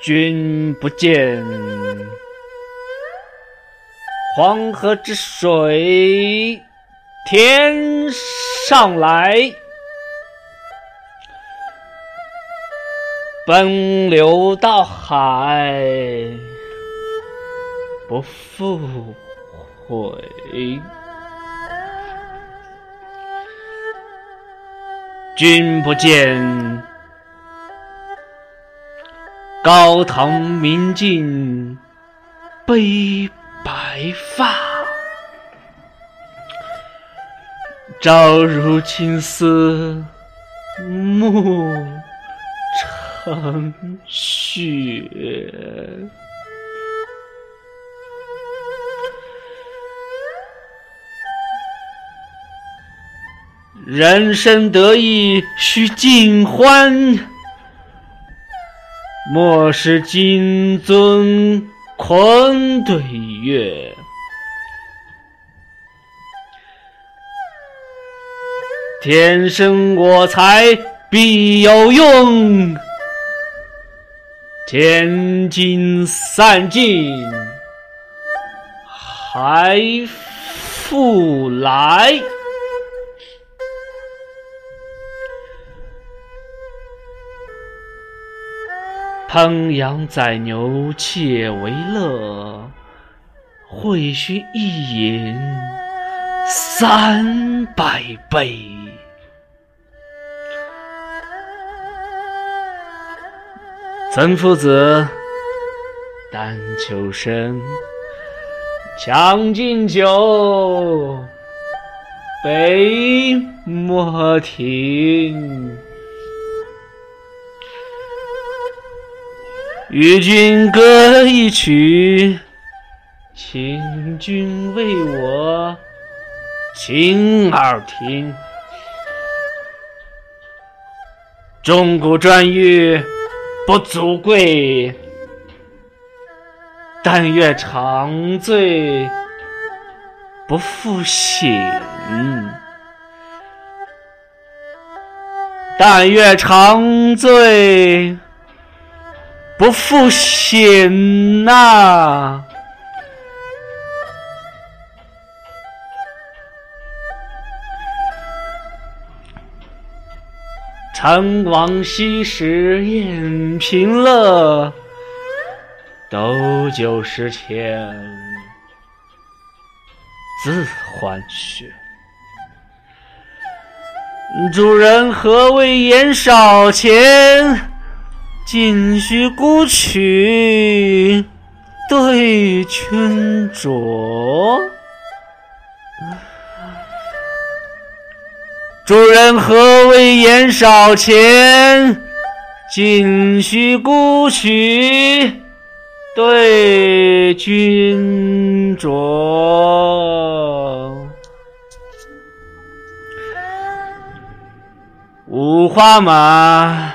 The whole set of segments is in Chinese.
君不见，黄河之水天上来，奔流到海不复回。君不见，高堂明镜悲白发，朝如青丝暮成雪。人生得意须尽欢，莫使金樽空对月。天生我材必有用，千金散尽还复来。烹羊宰牛且为乐，会须一饮三百杯。岑夫子，丹丘生，将进酒，杯莫停。与君歌一曲，请君为我倾耳听。钟鼓馔玉不足贵，但愿长醉不复醒。但愿长醉。不复醒呐！陈王昔时宴平乐，斗酒十千恣欢谑。主人何为言少钱？今须沽取对君酌，主人何为言少钱？今须沽取对君酌。五花马。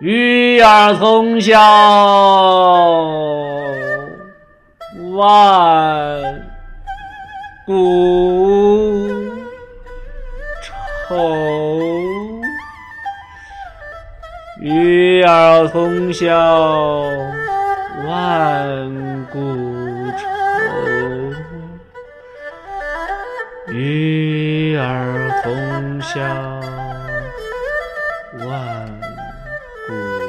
与尔同销万古愁，与尔同销万古愁，与尔同销万。Hmm.